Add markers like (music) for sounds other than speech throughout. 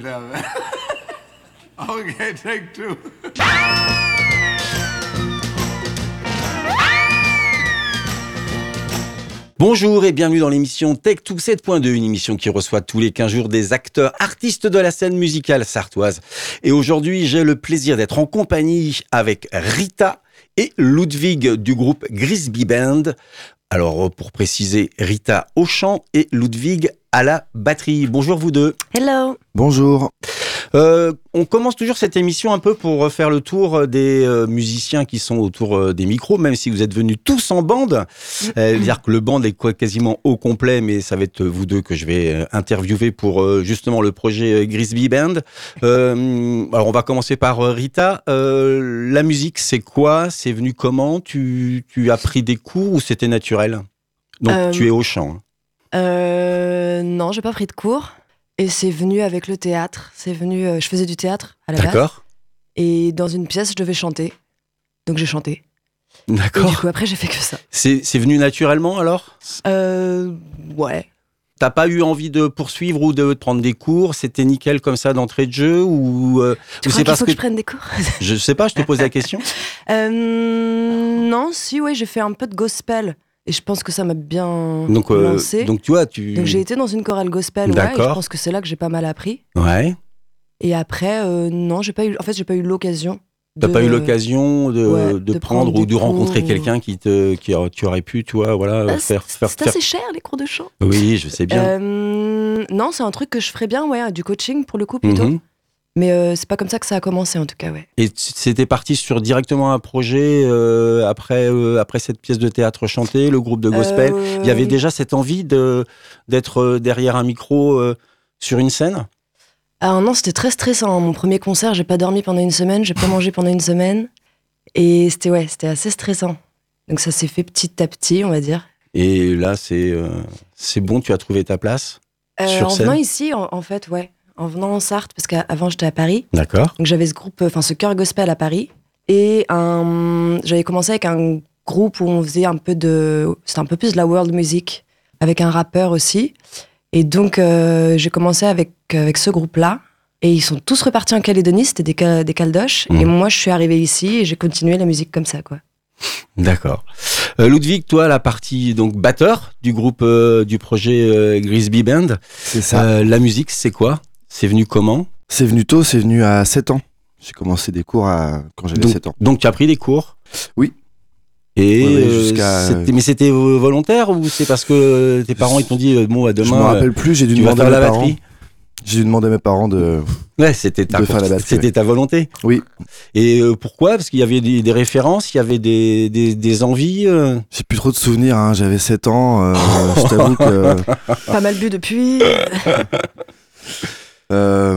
(laughs) Bonjour et bienvenue dans l'émission Tech2 7.2, une émission qui reçoit tous les 15 jours des acteurs artistes de la scène musicale sartoise. Et aujourd'hui, j'ai le plaisir d'être en compagnie avec Rita et Ludwig du groupe Grisby Band. Alors, pour préciser, Rita au chant et Ludwig à la batterie. Bonjour vous deux. Hello. Bonjour. Euh, on commence toujours cette émission un peu pour faire le tour des euh, musiciens qui sont autour euh, des micros, même si vous êtes venus tous en bande. Euh, dire que le band est quasiment au complet, mais ça va être vous deux que je vais euh, interviewer pour euh, justement le projet euh, Grisby Band. Euh, alors on va commencer par euh, Rita. Euh, la musique, c'est quoi? C'est venu comment? Tu, tu as pris des cours ou c'était naturel? Donc Euh, tu es au chant. hein. Euh, non, j'ai pas pris de cours. Et c'est venu avec le théâtre. C'est venu. euh, je faisais du théâtre à la base. D'accord Et dans une pièce, je devais chanter. Donc j'ai chanté. Et du D'accord. coup, après, j'ai fait que ça. C'est c'est venu naturellement alors? Euh, ouais. T'as pas eu envie de poursuivre ou de prendre des cours? C'était nickel comme ça d'entrée de jeu ou, euh, Tu ou crois c'est qu'il parce faut que... que je prenne des cours? Je sais pas, je te pose la question. (laughs) Euh, Non, si, ouais, j'ai fait un peu de gospel. Et je pense que ça m'a bien Donc euh, lancé. donc tu vois, tu Donc j'ai été dans une chorale gospel, ouais, et je pense que c'est là que j'ai pas mal appris. ouais. Et après, euh, non, j'ai pas eu. En fait, j'ai pas eu l'occasion. T'as pas eu l'occasion de, ouais, de de prendre prendre ou de rencontrer quelqu'un qui te qui a- tu aurais pu, tu vois, voilà, Ah, faire c'est faire, c'est assez cher les cours de chant. Oui, je sais bien. Euh, non, c'est un truc que je ferais bien, ouais, du coaching pour le coup plutôt. Mhm. Mais euh, c'est pas comme ça que ça a commencé en tout cas, ouais. Et c'était parti sur directement un projet euh, après euh, après cette pièce de théâtre chantée, le groupe de gospel? Euh, Il y avait déjà cette envie de d'être derrière un micro sur une scène? Ah non, c'était très stressant. Mon premier concert, j'ai pas dormi pendant une semaine, j'ai pas mangé pendant une semaine. Et c'était ouais, c'était assez stressant. Donc ça s'est fait petit à petit, on va dire. Et là, c'est c'est bon, tu as trouvé ta place. Sur en scène? venant ici, en, en fait, ouais. En venant en Sarthe, parce qu'avant j'étais à Paris. D'accord. Donc j'avais ce groupe, enfin ce chœur gospel à Paris. Et j'avais commencé avec un groupe où on faisait un peu de. C'était un peu plus de la world music, avec un rappeur aussi. Et donc euh, j'ai commencé avec, avec ce groupe-là. Et ils sont tous repartis en Calédonie, c'était des, des caldoches. Mhm. Et moi je suis arrivée ici et j'ai continué la musique comme ça, quoi. D'accord. Euh, Ludwig, toi, la partie donc batteur du groupe euh, du projet euh, Grisby Band. C'est ça. Euh, la musique, c'est quoi? C'est venu comment? C'est venu tôt, c'est venu à 7 ans. J'ai commencé des cours à... quand j'avais donc, 7 ans. donc tu as pris des cours? Oui. Et Ouais, euh, jusqu'à- c'était- mais c'était euh, volontaire ou c'est parce que tes parents ils t'ont dit euh, bon à Je me demain euh, rappelle plus, j'ai dû demander à faire mes la parents. batterie J'ai dû demander à mes parents de. Ouais, c'était ta De faire la batterie, c'était ta volonté. Oui. Et euh, pourquoi? Parce qu'il y avait des, des références, il y avait des, des, des envies. euh? J'ai plus trop de souvenirs, hein. j'avais 7 ans. euh, je t'avoue que. (laughs) Pas mal bu depuis. (laughs) euh,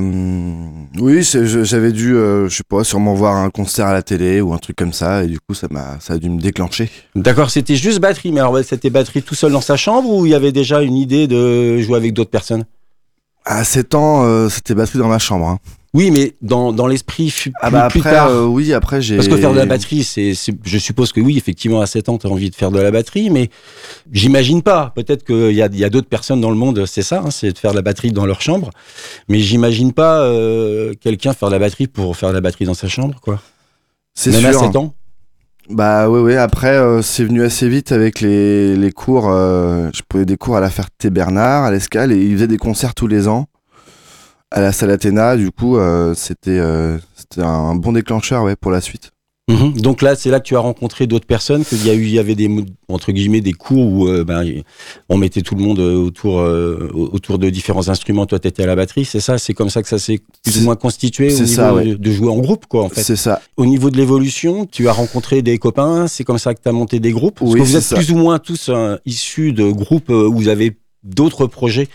oui, j'avais dû, euh, je sais pas, sûrement voir un concert à la télé ou un truc comme ça, et du coup, ça, m'a, ça a dû me déclencher. D'accord, c'était juste batterie, mais alors c'était batterie tout seul dans sa chambre ou il y avait déjà une idée de jouer avec d'autres personnes? À 7 ans, euh, c'était batterie dans ma chambre. hein. Oui, mais dans, dans l'esprit Ah plus, bah plus après, tard. euh, oui, après j'ai. Parce que faire de la batterie, c'est, je suppose que oui, effectivement, à 7 ans, tu as envie de faire de la batterie, mais j'imagine pas. Peut-être qu'il y a, il y a d'autres personnes dans le monde, c'est ça, hein, c'est de faire de la batterie dans leur chambre. Mais j'imagine pas euh, quelqu'un faire de la batterie pour faire de la batterie dans sa chambre, quoi. C'est Même sûr. à 7 ans. Bah oui, oui. Après, euh, c'est venu assez vite avec les, les cours. euh, je prenais des cours à la Ferté-Bernard, à l'Escale, et ils faisaient des concerts tous les ans à la salle Athéna. Du coup, euh, c'était euh, un bon déclencheur ouais, pour la suite. Mhm. Donc là, c'est là que tu as rencontré d'autres personnes, qu'il y a eu, il y avait des entre guillemets des cours où euh, ben, on mettait tout le monde autour euh, autour de différents instruments. Toi, tu étais à la batterie, c'est ça? C'est comme ça que ça s'est plus ou moins constitué au niveau ça, ouais. de jouer en groupe, quoi, en fait? C'est ça. Au niveau de l'évolution, tu as rencontré des copains, c'est comme ça que tu as monté des groupes? Parce Oui, que vous êtes ça. plus ou moins tous euh, issus de groupes où vous avez d'autres projets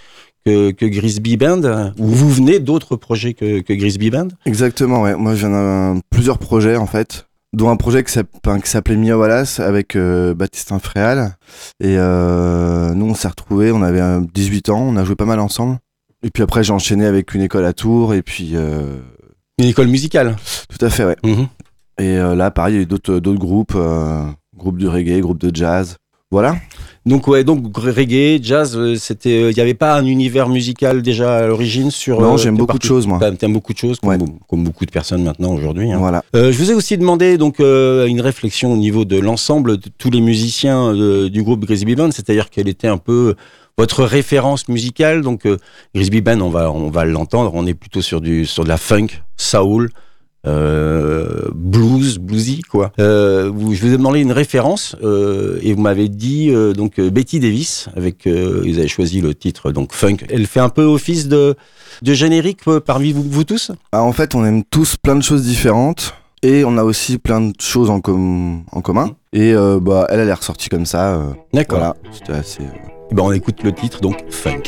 que, que Grisby Band, euh, ou vous venez d'autres projets que, que Grisby Band? Exactement, ouais. Moi, j'en ai plusieurs projets, en fait. Dont un projet qui s'appelait Mia Wallace avec euh, Baptiste Infréal. Et euh, nous, on s'est retrouvés, on avait euh, 18 ans, on a joué pas mal ensemble. Et puis après, j'ai enchaîné avec une école à Tours, et puis. euh, Une école musicale? tout à fait, ouais. Mhm. Et euh, là, pareil, il y a eu d'autres groupes, euh, groupes de reggae, groupes de jazz. Voilà. Donc ouais, donc reggae, jazz, euh, c'était, il n'y avait pas un univers musical déjà à l'origine sur. Non, euh, j'aime beaucoup de choses, moi. T'aimes beaucoup de choses, comme, Ouais. comme beaucoup de personnes maintenant aujourd'hui. hein. Voilà. Euh, je vous ai aussi demandé donc euh, une réflexion au niveau de l'ensemble de tous les musiciens euh, du groupe Grisby Band, c'est-à-dire quelle était un peu votre référence musicale. Donc euh, Grisby Band, on va on va l'entendre, on est plutôt sur du sur de la funk, soul. Euh, blues, bluesy quoi. Euh, je vous ai demandé une référence euh, et vous m'avez dit donc Betty Davis avec vous avez choisi le titre donc funk. Elle fait un peu office de de générique parmi vous, vous tous? Ah, en fait, on aime tous plein de choses différentes. Et on a aussi plein de choses en, com- en commun. Et bah, elle, elle est ressortie comme ça. D'accord. voilà, c'était assez. Eh ben, on écoute le titre, donc Funk.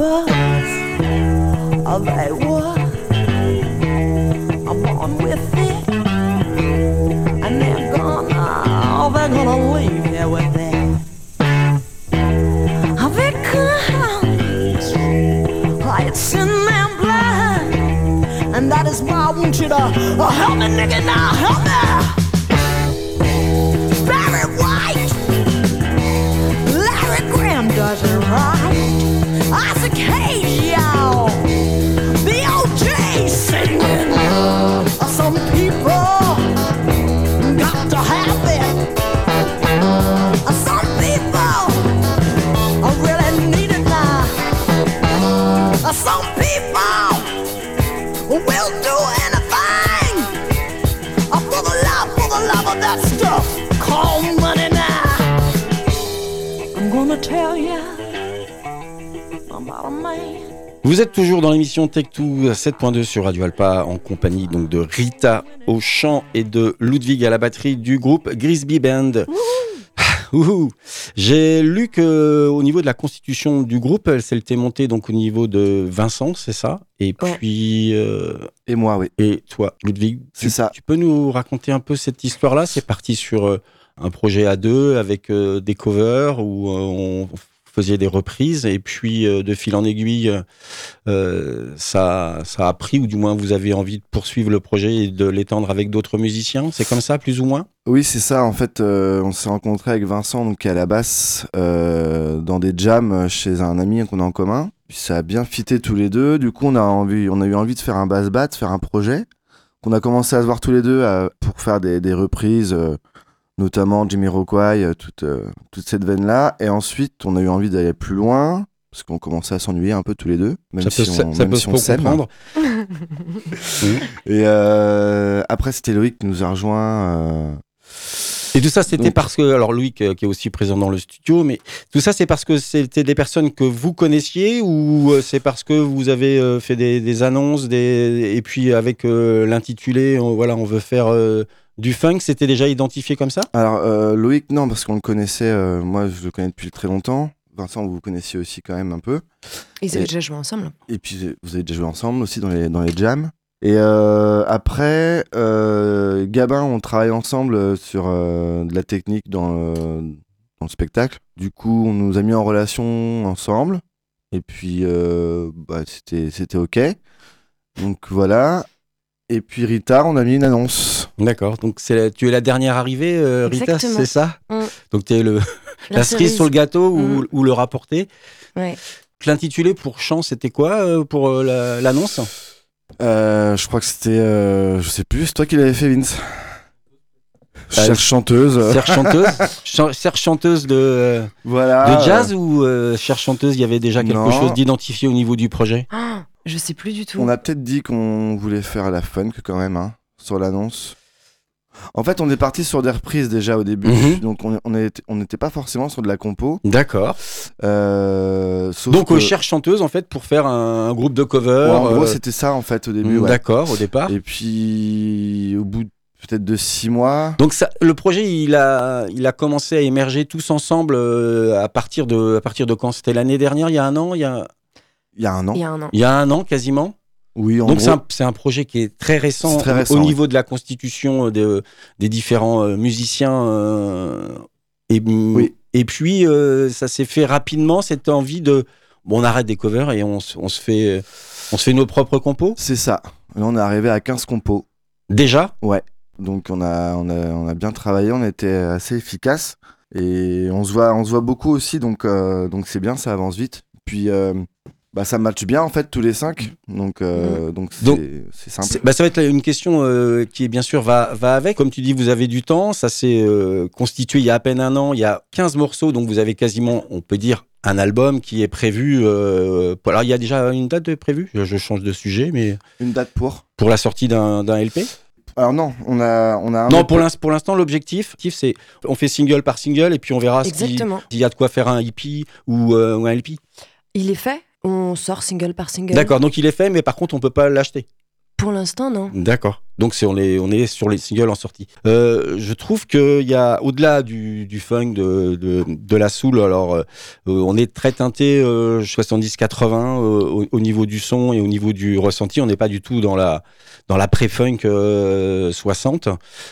Peebles. Oh, they were. I'm on with it. And they're gonna, oh, they're gonna leave here with it. Oh, because it's in their blood. And that is why I want you to oh, help me, nigga, now, help me. Barry White, Larry Graham does it right. Isaac hey! Vous êtes toujours dans l'émission Tech2 7.2 sur Radio Alpa en compagnie donc de Rita au chant et de Ludwig à la batterie du groupe Grisby Band. Ouhou. J'ai lu que au niveau de la constitution du groupe, elle s'était montée donc au niveau de Vincent, c'est ça? Et Ouais. puis euh, Et moi, oui. et toi, Ludwig, C'est tu, ça. Tu peux nous raconter un peu cette histoire-là? C'est parti sur euh, un projet à deux avec euh, des covers où euh, on faisait des reprises et puis euh, de fil en aiguille, euh, ça, ça a pris ou du moins vous avez envie de poursuivre le projet et de l'étendre avec d'autres musiciens? C'est comme ça, plus ou moins? Oui, c'est ça. En fait, euh, on s'est rencontré avec Vincent, donc à la basse, dans des jams chez un ami qu'on a en commun. Puis ça a bien fité tous les deux. Du coup, on a envie, on a eu envie de faire un bass bat, faire un projet. qu'on a commencé à se voir tous les deux pour faire des, des reprises, notamment Jimmy Rockway, toute, euh, toute cette veine-là. Et ensuite, on a eu envie d'aller plus loin. Parce qu'on commençait à s'ennuyer un peu tous les deux, même ça si peut, on, ça, même peut si se on s'aime. comprendre. (laughs) Et euh, après, c'était Loïc qui nous a rejoint. euh, Et tout ça, c'était Donc- parce que, alors Louis, qui qui est aussi présent dans le studio, mais tout ça, c'est parce que c'était des personnes que vous connaissiez ou euh, c'est parce que vous avez euh, fait des, des annonces des... et puis avec euh, l'intitulé, on, voilà, on veut faire euh, du funk, c'était déjà identifié comme ça? Alors, euh, Loïc, non, parce qu'on le connaissait, euh, moi je le connais depuis très longtemps. Vincent, vous vous connaissiez aussi quand même un peu. Ils avaient Et- déjà joué ensemble. Et puis vous avez déjà joué ensemble aussi dans les, dans les jams. Et euh, après, euh, Gabin, on travaille ensemble sur euh, de la technique dans le, dans le spectacle. Du coup, on nous a mis en relation ensemble. Et puis, euh, bah, c'était c'était OK. Donc voilà. Et puis Rita, on a mis une annonce. D'accord. Donc c'est la- tu es la dernière arrivée, euh, Rita, c'est ça Mm. Donc tu es le, la, cerise cerise. sur le gâteau ou, Mm. ou le rapporté. Ouais. L'intitulé pour chant, c'était quoi euh, pour euh, la- l'annonce? Euh, je crois que c'était, euh, je sais plus, c'est toi qui l'avais fait, Vince. Euh, Chère chanteuse. Chère chanteuse (laughs) Chan- Chère chanteuse de, euh, Voilà. de jazz ou euh, chère chanteuse, il y avait déjà quelque Non. chose d'identifié au niveau du projet? Ah, je sais plus du tout. On a peut-être dit qu'on voulait faire la funk quand même, hein, sur l'annonce. En fait, on est parti sur des reprises déjà au début, Mhm. donc on on était- on n'était pas forcément sur de la compo. D'accord. Euh, Donc que- euh, chère chanteuse en fait pour faire un, un groupe de cover. Ouais, en gros, euh, c'était ça en fait au début. ouais. D'accord, au départ. Et puis, au bout de- peut-être de six mois, Donc ça, le projet, il a, il a commencé à émerger tous ensemble euh, à partir de, à partir de quand? C'était l'année dernière, il y a un an, il y a, il y a un an. Il y a un an. il y a un an quasiment. Oui, en Donc c'est un, c'est un projet qui est très récent, très au- récent, au ouais. niveau de la constitution de- des différents euh, musiciens. euh, et, Oui. et puis euh, ça s'est fait rapidement cette envie de bon on arrête des covers et on, se- on se fait on se fait nos propres compos C'est ça. Là, on est arrivé à 15 compos. déjà? Donc, on a, on, a, on a bien travaillé, on était assez efficace. Et on se voit, on se voit beaucoup aussi, donc euh, donc c'est bien, ça avance vite. Puis, euh, bah, ça matche bien en fait, tous les cinq. Donc, euh, donc c'est Donc, c'est simple. Bah, ça va être une question euh, qui, bien sûr, va, va avec. Comme tu dis, vous avez du temps. Ça s'est euh, constitué il y a à peine un an. Il y a 15 morceaux, donc vous avez quasiment, on peut dire, un album qui est prévu. euh, pour- alors, il y a déjà une date de prévue. Je, je change de sujet, mais Une date pour? pour la sortie d'un d'un LP. Alors non, on a, on a un non, pour l'inst- pour l'instant, l'objectif, c'est on fait single par single et puis on verra si- s'il y a de quoi faire un EP ou, euh, ou un LP. Il est fait. On sort single par single. D'accord, donc il est fait, mais par contre, on peut pas l'acheter. Pour l'instant, non. D'accord. Donc on est on est sur les singles en sortie. Euh, je trouve qu'il y a au-delà du, du funk de, de, de la soul. Alors euh, on est très teinté euh, 70-80 euh, au, au niveau du son et au niveau du ressenti. On n'est pas du tout dans la dans la pré-funk euh, 60.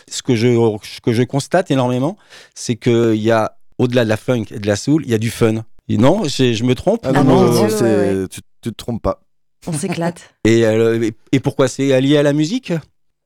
Ce que je ce que je constate énormément, c'est qu'il y a au-delà de la funk et de la soul, il y a du fun. Et non, je me trompe Ah non, Ah non, mon non, ouais, Tu, tu te trompes pas. On s'éclate. (laughs) et, euh, et, pourquoi c'est lié à la musique?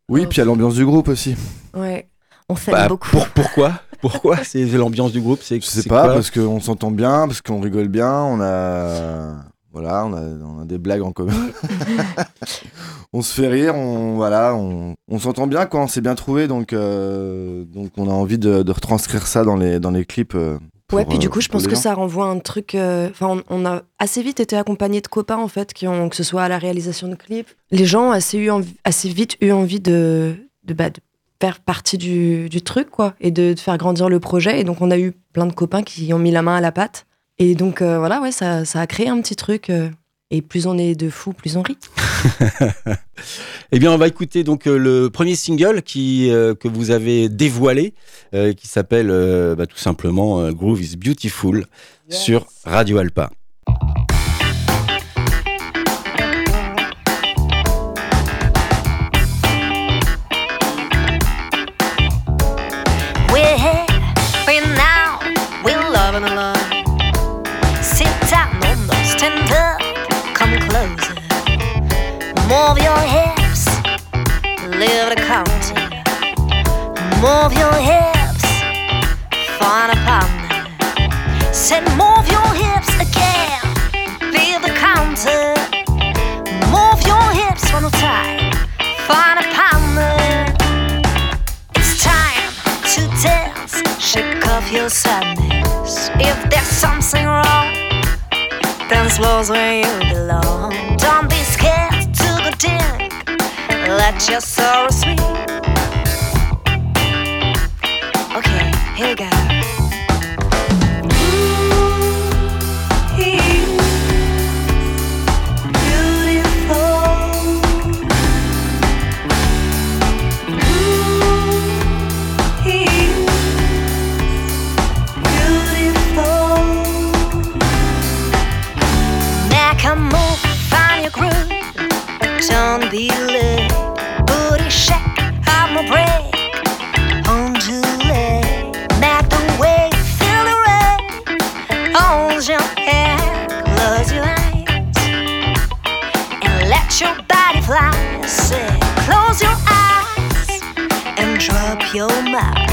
Oui, Oh. puis à l'ambiance du groupe aussi. ouais. On s'aime Bah, beaucoup. pour- pourquoi? (laughs) Pourquoi C'est l'ambiance du groupe? C'est Je sais pas, quoi? parce qu'on s'entend bien, parce qu'on rigole bien, on a. Voilà, on a, on a des blagues en commun. (laughs) on se fait rire, on, voilà, on, on s'entend bien quand on s'est bien trouvé, donc, euh, donc on a envie de, de retranscrire ça dans les, dans les clips. euh, ouais, puis du euh, coup, je pense que ça renvoie un truc. euh, Enfin, on, on a assez vite été accompagnés de copains, en fait, qui ont, que ce soit à la réalisation de clips. Les gens ont assez, eu assez vite eu envie de, de, bah, de faire partie du, du truc, quoi, et de, de faire grandir le projet. Et donc, on a eu plein de copains qui ont mis la main à la pâte. Et donc, euh, voilà, ouais, ça, ça a créé un petit truc. euh, et plus on est de fous, plus on rit. (laughs) Eh bien, on va écouter donc euh, le premier single qui euh, que vous avez dévoilé, euh, qui s'appelle euh, bah, tout simplement euh, Groove is Beautiful sur Radio Alpa. We're here, we're now, we're loving a lot. Sit down almost tender, come closer. Move your hips, leave the counter. Move your hips, find a partner. Said move your hips again, leave the counter. Move your hips one more time, find a partner. It's time to dance. Shake off your sadness. If there's something wrong, dance floor's where you belong. Don't Let your sorrow mind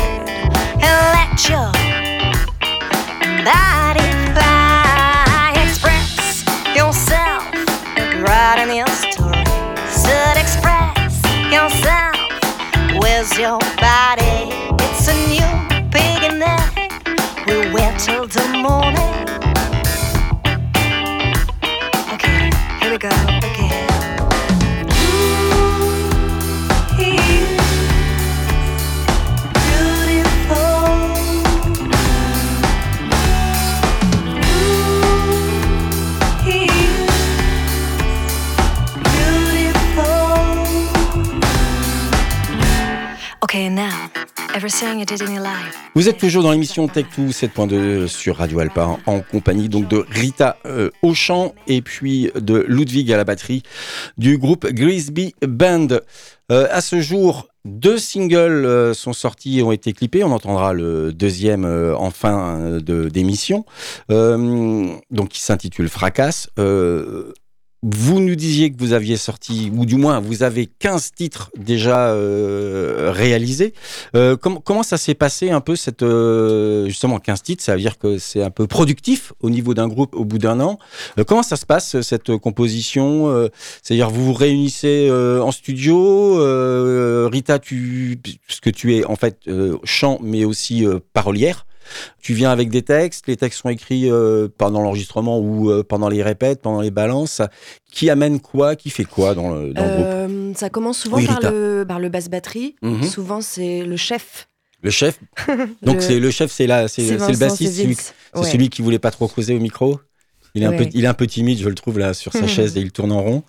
and let your body fly. Vous êtes toujours dans l'émission Tech2 7.2 sur Radio Alpa en compagnie donc de Rita euh, au chant et puis de Ludwig à la batterie du groupe Grisby Band. Euh, à ce jour, deux singles euh, sont sortis et ont été clippés. On entendra le deuxième euh, en fin d'émission, donc qui s'intitule Fracasse. Vous nous disiez que vous aviez sorti, ou du moins vous avez 15 titres déjà euh, réalisés. Euh, com- comment ça s'est passé un peu cette euh, justement 15 titres? Ça veut dire que c'est un peu productif au niveau d'un groupe au bout d'un an. Euh, comment ça se passe cette composition Euh, C'est-à-dire vous vous réunissez euh, en studio. Rita, tu puisque tu es en fait chant mais aussi parolière. Tu viens avec des textes, les textes sont écrits euh, pendant l'enregistrement ou euh, pendant les répètes, pendant les balances. Qui amène quoi Qui fait quoi dans le, dans le groupe? Euh, ça commence souvent Oui, par, le, par le basse batterie. Mhm. Souvent, c'est le chef. Le chef? (laughs) Donc Le- c'est le chef, c'est là, c'est c'est le bassiste, c'est celui, Ouais. qui voulait pas trop causer au micro. Il est, un peu, il est un peu timide, je le trouve là sur sa (laughs) chaise et il tourne en rond.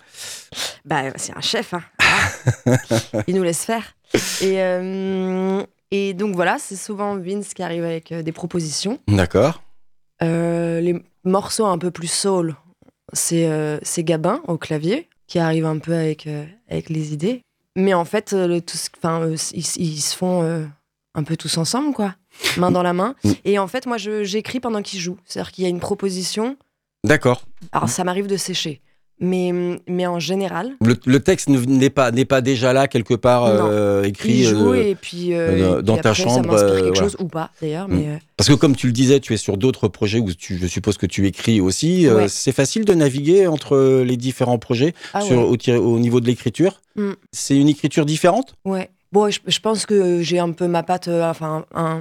Bah, c'est un chef. Hein. Ah. (laughs) Il nous laisse faire. Et, euh, et donc voilà, c'est souvent Vince qui arrive avec euh, des propositions. D'accord. Euh, les morceaux un peu plus soul, c'est euh, c'est Gabin au clavier qui arrive un peu avec, euh, avec les idées. Mais en fait, le, tout ils, ils se font un peu tous ensemble, quoi, main dans la main. Mm. Et en fait, moi, j'écris pendant qu'ils jouent. C'est-à-dire qu'il y a une proposition. D'accord. Alors, ça m'arrive de sécher. Mais, mais en général, Le, le texte ne- n'est pas, n'est pas déjà là quelque part euh, écrit. euh, et puis, euh, dans- et puis ta après, chambre, ça quelque chose ou pas, d'ailleurs. Mm. Mais Parce que comme tu le disais, tu es sur d'autres projets où tu, je suppose que tu écris aussi. Ouais. c'est facile de naviguer entre les différents projets ah sur, ouais. au, niveau de l'écriture. Mm. C'est une écriture différente? Ouais. Bon, je, je pense que j'ai un peu ma patte, enfin, un,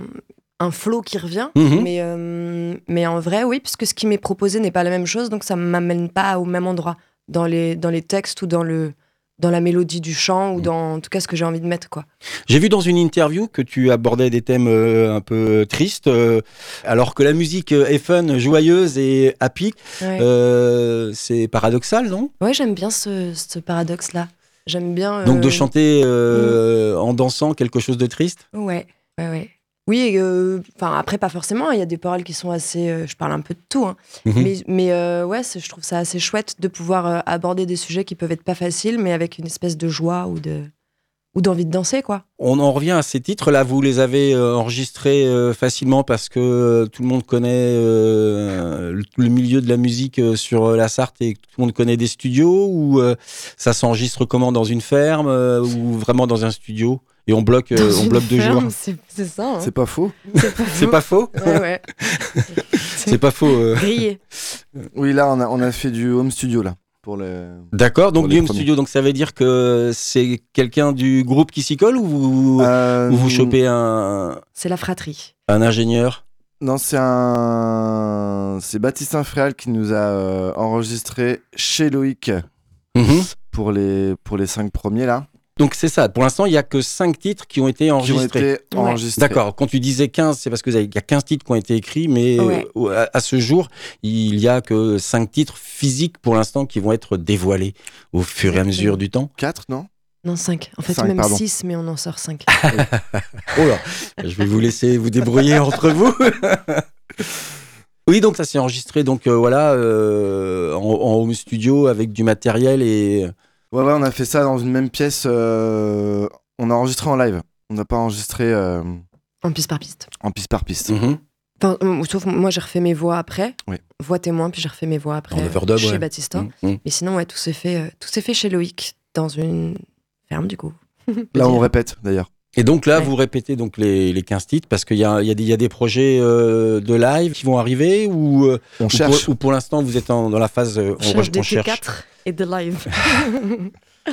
un flow qui revient. Mhm. Mais, euh, mais en vrai, oui, puisque ce qui m'est proposé n'est pas la même chose, donc ça ne m'amène pas au même endroit dans les, dans les textes ou dans, le, dans la mélodie du chant ou Mm. dans en tout cas ce que j'ai envie de mettre. Quoi. J'ai vu dans une interview que tu abordais des thèmes euh, un peu tristes, euh, alors que la musique euh, est fun, joyeuse et happy. Ouais, Euh, c'est paradoxal, non? Ouais, j'aime bien ce, ce paradoxe-là. J'aime bien. Donc de chanter euh, en dansant quelque chose de triste? Ouais, ouais, ouais. Oui, euh, enfin après pas forcément. Il y a des paroles qui sont assez. euh, je parle un peu de tout, hein. Mhm. mais mais euh, ouais, je trouve ça assez chouette de pouvoir aborder des sujets qui peuvent être pas faciles, mais avec une espèce de joie ou de ou d'envie de danser, quoi. On en revient à ces titres-là. Vous les avez euh, enregistrés euh, facilement parce que euh, tout le monde connaît le, milieu de la musique sur la Sarthe et tout le monde connaît des studios ou ça s'enregistre comment dans une ferme ou vraiment dans un studio et on bloque, Dans on bloque deux ferme, jours? C'est c'est ça. hein. C'est pas faux. C'est pas faux. Ouais, ouais. (laughs) C'est pas faux. euh. Oui, là, on a, on a fait du home studio, là. Pour le... D'accord. Donc premiers. studio, donc ça veut dire que c'est quelqu'un du groupe qui s'y colle ou vous, Euh, ou vous chopez un, C'est la fratrie. un ingénieur Non, c'est un. C'est Baptiste Infréal qui nous a euh, enregistré chez Loïc Mhm. pour les, pour les cinq premiers, là. Donc c'est ça. Pour l'instant, il y a que cinq titres qui ont été enregistrés. enregistrés. D'accord. Quand tu disais 15, c'est parce que il y a 15 titres qui ont été écrits, mais Ouais. euh, à, à ce jour, il y a que 5 titres physiques pour l'instant qui vont être dévoilés au fur et à mesure du temps. Quatre, non? Non, 5. En fait, Cinq, même pardon. 6, mais on en sort 5. (laughs) Oh là, je vais vous laisser vous débrouiller entre vous. (laughs) Oui, donc ça s'est enregistré donc euh, voilà euh, en, en home studio avec du matériel et Ouais, ouais, on a fait ça dans une même pièce. euh, On a enregistré en live. On n'a pas enregistré euh, en piste par piste. en piste par piste. Mhm. Enfin, euh, sauf moi, j'ai refait mes voix après. Oui. Voix témoin, puis j'ai refait mes voix après. En overdub, chez ouais. Baptista. Mhm. Mais sinon, ouais, tout s'est fait, euh, tout s'est fait chez Loïc, dans une ferme, du coup. Là, on (laughs) répète, d'ailleurs. Et donc là, Ouais. vous répétez donc les, les 15 titres parce qu'il y a, il y, a des- il y a des projets euh, de live qui vont arriver ou, euh, On ou cherche. pour, ou pour l'instant vous êtes en- dans la phase euh, On cherche des T4 et de live. (laughs) (laughs)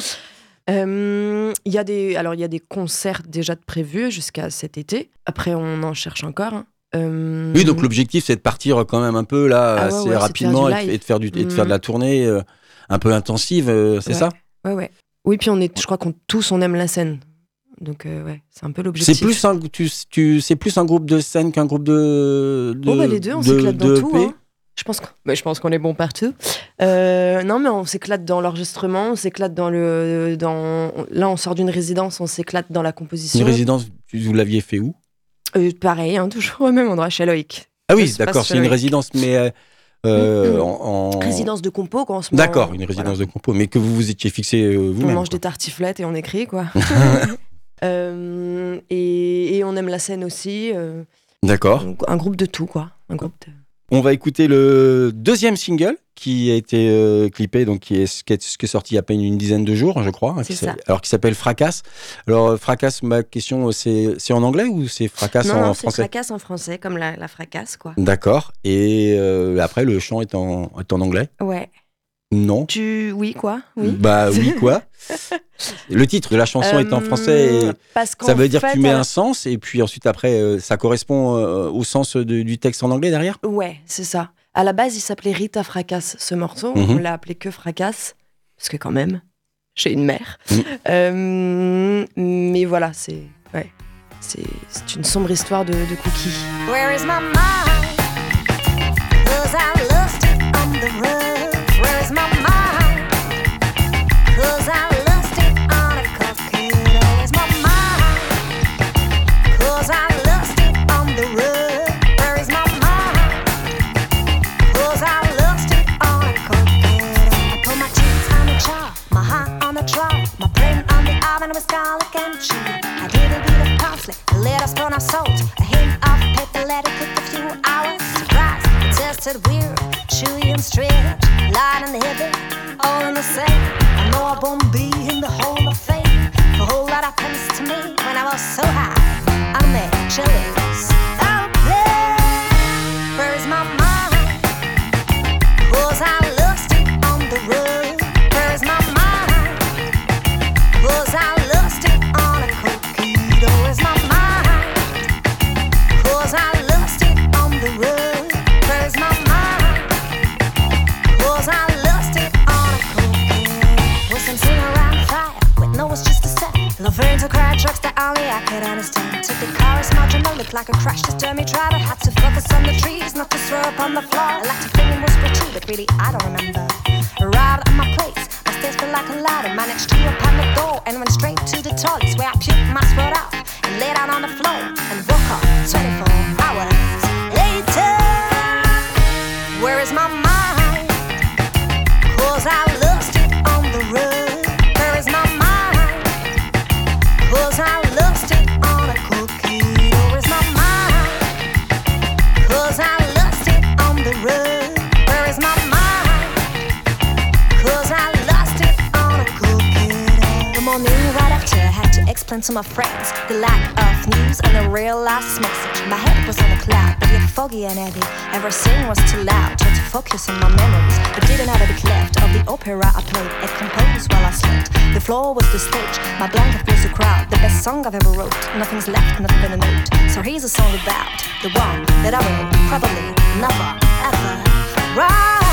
Euh, Il y a des, alors il y a des concerts déjà de prévus jusqu'à cet été. Après, on en cherche encore. hein. Euh, Oui, donc l'objectif c'est de partir quand même un peu là Ah ouais, assez ouais, de rapidement et, et de faire du et de faire de la tournée euh, un peu intensive, euh, c'est Ouais. ça? Ouais, ouais. Oui, puis on est, je crois qu'on tous on aime la scène. Donc euh, ouais, c'est un peu l'objectif. C'est plus un tu, tu plus un groupe de scène qu'un groupe de, de Oh bah les deux, on s'éclate dans tout. Hein. Je pense qu'on pense qu'on est bon partout. Euh, non, mais on s'éclate dans l'enregistrement, on s'éclate dans le. Dans... Là, on sort d'une résidence, on s'éclate dans la composition. Une résidence, vous l'aviez fait où? Euh, pareil, hein, toujours au même endroit, chez Loïc. Ah oui, d'accord, c'est une résidence, mais euh, euh, Mm. en, en- Résidence de compo, quoi, en ce moment. D'accord, une résidence de compo, mais que vous vous étiez fixé euh, On vous-même. mange quoi. des tartiflettes et on écrit, quoi. (laughs) Euh, et, et on aime la scène aussi. euh, D'accord. un groupe de tout, quoi. Un groupe de- On va écouter le deuxième single qui a été euh, clippé, donc qui est, qui est- qui est sorti il y a à peine une dizaine de jours, je crois. hein, qui ça. Alors qui s'appelle Fracasse. Alors euh, Fracasse, ma question, c'est en anglais ou c'est Fracasse non, en non, c'est français fracasse en français, comme la, la fracasse, quoi. D'accord. Et euh, après, le chant est en, est en anglais Ouais. Non. Tu. Oui, quoi? Oui. Bah oui, (laughs) quoi. le titre de la chanson est en français et Euh, parce qu'en ça veut dire que tu mets elle- un sens et puis ensuite après, euh, ça correspond euh, au sens de- du texte en anglais derrière? Ouais, c'est ça. À la base, il s'appelait Rita Fracasse, ce morceau. Mhm. On l'a appelé que Fracasse, parce que quand même, j'ai une mère. Mhm. (laughs) Euh, mais voilà, c'est ouais, c'est c'est une sombre histoire de, de Cookie. Where is my mind? I did a bit of parsley, a little spoon of salt, a hint of pepper, let it cook a few hours. Surprise, it tasted weird, chewy and strange, light and heavy, all in the same. I know I won't be in the Hall of Fame. A whole lot happens to me when I was so high. I'm there, chilling, to my friends the lack of news and the real last message. My head was on a cloud, but yet foggy and heavy. Everything was too loud, tried to focus on my memories, but didn't have a bit left of the opera I played and composed while I slept. The floor was the stage, my blanket was the crowd. The best song I've ever wrote, nothing's left, not even a note. So here's a song about the one that I will probably never ever write.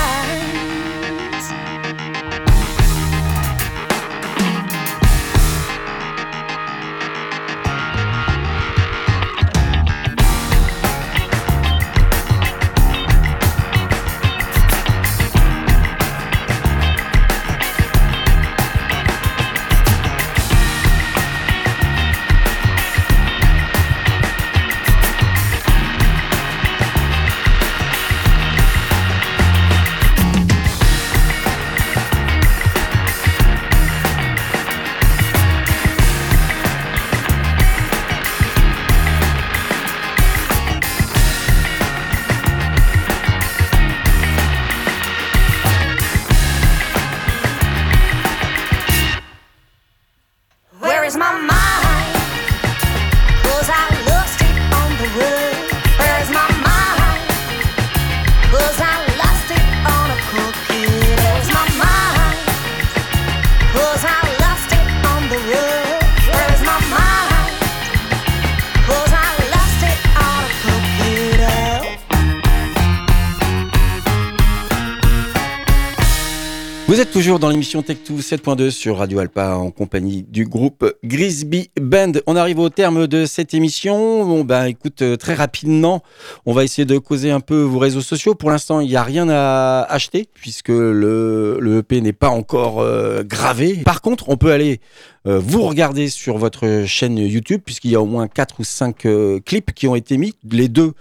Toujours dans l'émission Tech2 7.2 sur Radio Alpa en compagnie du groupe Grisby Band. On arrive au terme de cette émission. Bon, bah, écoute, euh, très rapidement, on va essayer de causer un peu vos réseaux sociaux. Pour l'instant, il n'y a rien à acheter puisque le, le EP n'est pas encore euh, gravé. Par contre, on peut aller euh, vous regarder sur votre chaîne YouTube puisqu'il y a au moins 4 ou 5 euh, clips qui ont été mis, les deux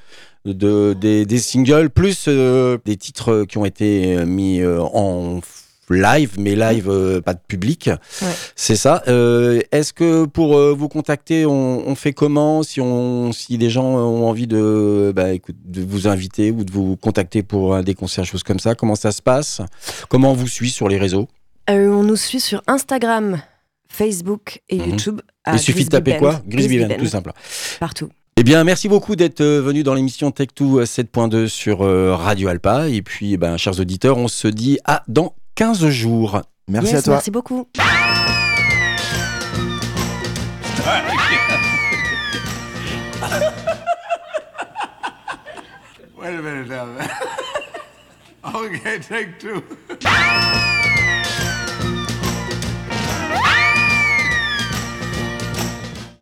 de, des, singles, plus des titres qui ont été mis en live, mais live, euh, pas de public. Ouais. C'est ça. Euh, Est-ce que pour euh, vous contacter, on, on fait comment si, on, si des gens ont envie de, bah, écoute, de vous inviter ou de vous contacter pour des concerts, choses comme ça? Comment ça se passe? Comment on vous suit sur les réseaux? On nous suit sur Instagram, Facebook et Mhm. YouTube. Il suffit de taper quoi? Grisby Band, Band, tout simple. Partout. Eh bien, merci beaucoup d'être venu dans l'émission Tech2 7.2 sur Radio Alpa. Et puis, eh ben, chers auditeurs, on se dit à dans 15 jours. Merci Yes, à toi. Merci beaucoup. Wait a minute now. (laughs) okay, take two.